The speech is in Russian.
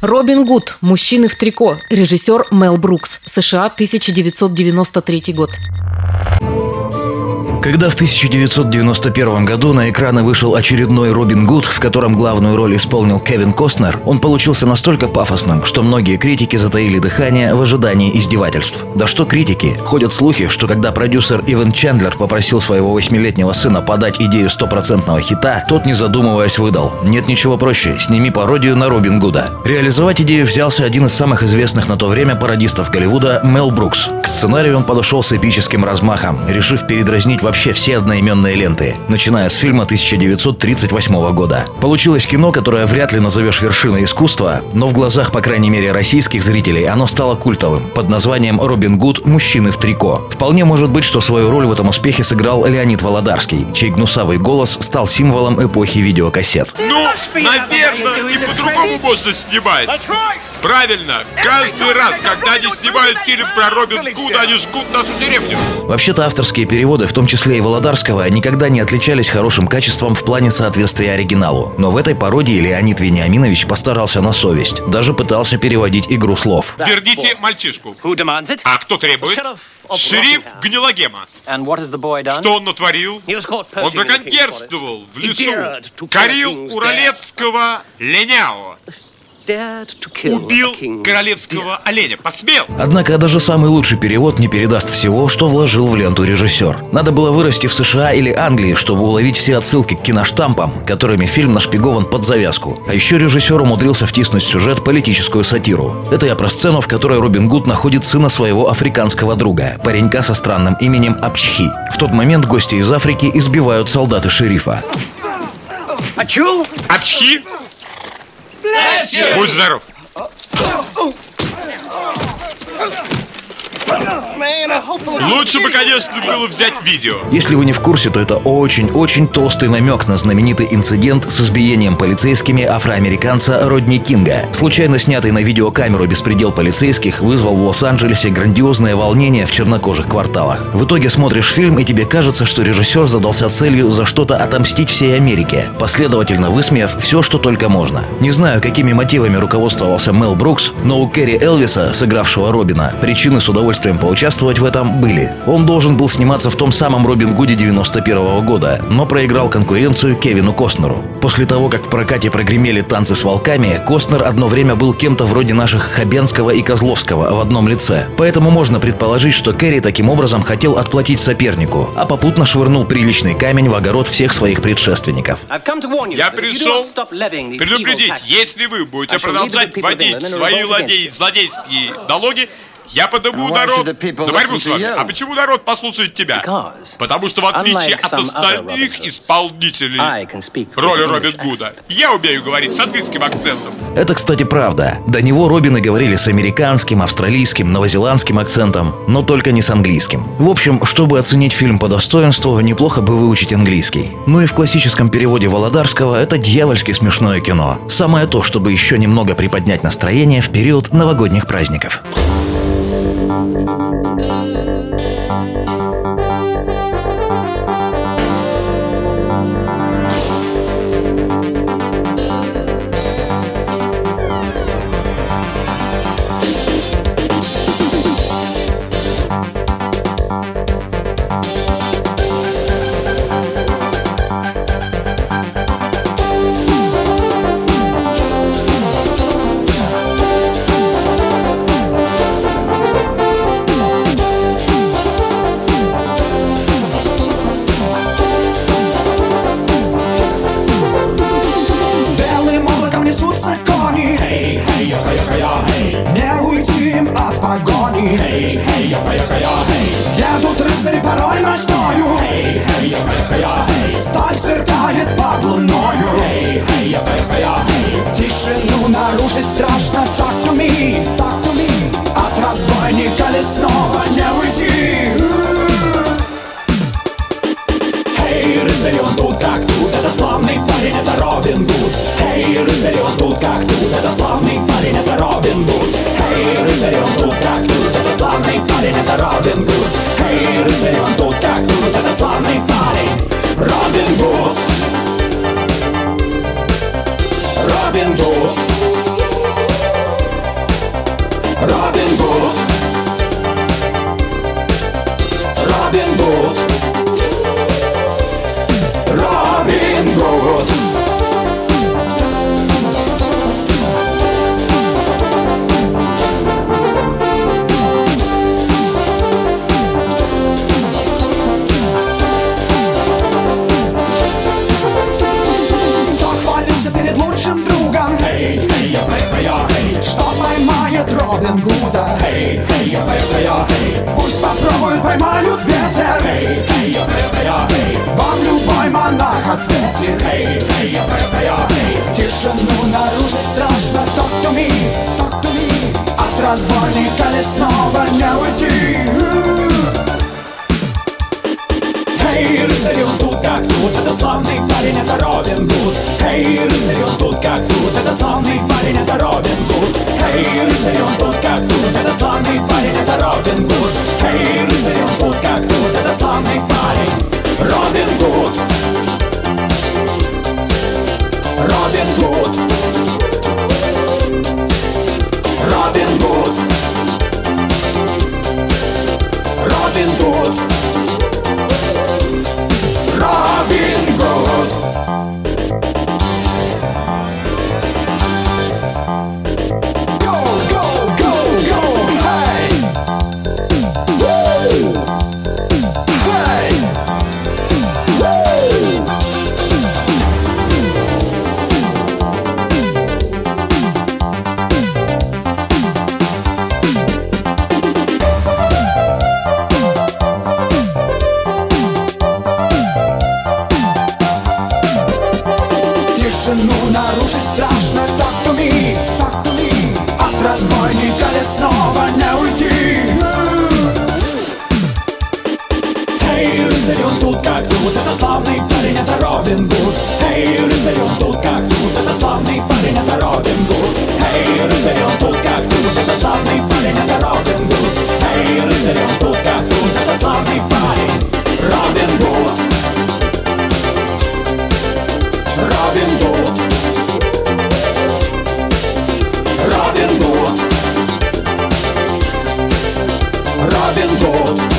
Робин Гуд. Мужчины в трико. Режиссер Мел Брукс. США, 1993 год. Когда в 1991 году на экраны вышел очередной Робин Гуд, в котором главную роль исполнил Кевин Костнер, он получился настолько пафосным, что многие критики затаили дыхание в ожидании издевательств. Да что критики? Ходят слухи, что когда продюсер Эван Чендлер попросил своего восьмилетнего сына подать идею стопроцентного хита, тот, не задумываясь, выдал «Нет ничего проще, сними пародию на Робин Гуда». Реализовать идею взялся один из самых известных на то время пародистов Голливуда Мел Брукс. К сценарию он подошел с эпическим размахом, решив передразнить вообще все одноименные ленты, начиная с фильма 1938 года. Получилось кино, которое вряд ли назовешь вершиной искусства, но в глазах, по крайней мере, российских зрителей оно стало культовым, под названием «Робин Гуд. Мужчины в трико». Вполне может быть, что свою роль в этом успехе сыграл Леонид Володарский, чей гнусавый голос стал символом эпохи видеокассет. Ну, наверное, и по-другому можно снимать. Правильно. Каждый раз, когда они снимают фильм про Робин Гуда, они жгут нашу деревню. Вообще-то авторские переводы, в том числе и Володарского, никогда не отличались хорошим качеством в плане соответствия оригиналу. Но в этой пародии Леонид Вениаминович постарался на совесть. Даже пытался переводить игру слов. Верните мальчишку. А кто требует? Шериф Гнилогема. Что он натворил? Он браконьерствовал в лесу. Корил Уралевского Леняо. Убил королевского оленя. Посмел! Однако даже самый лучший перевод не передаст всего, что вложил в ленту режиссер. Надо было вырасти в США или Англии, чтобы уловить все отсылки к киноштампам, которыми фильм нашпигован под завязку. А еще режиссер умудрился втиснуть в сюжет политическую сатиру. Это я про сцену, в которой Робин Гуд находит сына своего африканского друга, паренька со странным именем Апчхи. В тот момент гости из Африки избивают солдаты шерифа. Ачу? Апчхи? Будь здоров. Лучше бы, конечно, было взять видео. Если вы не в курсе, то это очень-очень толстый намек на знаменитый инцидент с избиением полицейскими афроамериканца Родни Кинга. Случайно снятый на видеокамеру беспредел полицейских вызвал в Лос-Анджелесе грандиозное волнение в чернокожих кварталах. В итоге смотришь фильм, и тебе кажется, что режиссер задался целью за что-то отомстить всей Америке, последовательно высмеяв все, что только можно. Не знаю, какими мотивами руководствовался Мел Брукс, но у Кэрри Элвиса, сыгравшего Робина, причины с удовольствием поучаствовать в этом были. Он должен был сниматься в том самом Робин Гуде 91 года, но проиграл конкуренцию Кевину Костнеру. После того, как в прокате прогремели танцы с волками, Костнер одно время был кем-то вроде наших Хабенского и Козловского в одном лице. Поэтому можно предположить, что Керри таким образом хотел отплатить сопернику, а попутно швырнул приличный камень в огород всех своих предшественников. Я пришел предупредить, если вы будете продолжать вводить свои злодейские налоги, я подниму народ на борьбу с вами. А почему народ послушает тебя? Потому что в отличие от остальных исполнителей роли Робин Гуда, я умею говорить с английским акцентом. Это, кстати, правда. До него Робины говорили с американским, австралийским, новозеландским акцентом, но только не с английским. В общем, чтобы оценить фильм по достоинству, неплохо бы выучить английский. Ну и в классическом переводе Володарского это дьявольски смешное кино. Самое то, чтобы еще немного приподнять настроение в период новогодних праздников. Порой ночною яка, яка, я, хей Сталь сверкает под луною. Яка, яка, я, хей Тишину нарушить страшно. Так to me, так to me От разбойника лесного не уйти. Хей, рыцарь, он тут как тут. Это славный парень, это Робин Гуд. Хей, рыцарь, он тут как тут. Это славный парень, это Робин Гуд. Хей, рыцарь, он тут как тут. Славный парень, это Робин Гуд. Эй, рыцарь, он тут, Гуд ответит Эй, я эй Тишину нарушить страшно Talk to me, talk to me От разбойника лесного не уйти. Эй, рыцарь, он тут как тут, это славный парень, это Робин Гуд. Эй, рыцарь, он тут как тут, это славный парень, это Робин Гуд. Эй, рыцарь, он тут как тут, это славный парень, это Робин Гуд. Эй, рыцарь, он тут как тут, это рыцарь, он тут как тут Это славный парень, это Робин Гуд Эй, рыцарь, он тут как тут Это славный парень, это Робин Гуд Эй, рыцарь, он тут как тут Это славный парень, это Робин Гуд Эй, рыцарь, он тут как тут Это славный парень, Робин Гуд Робин Гуд Робин Гуд Робин Гуд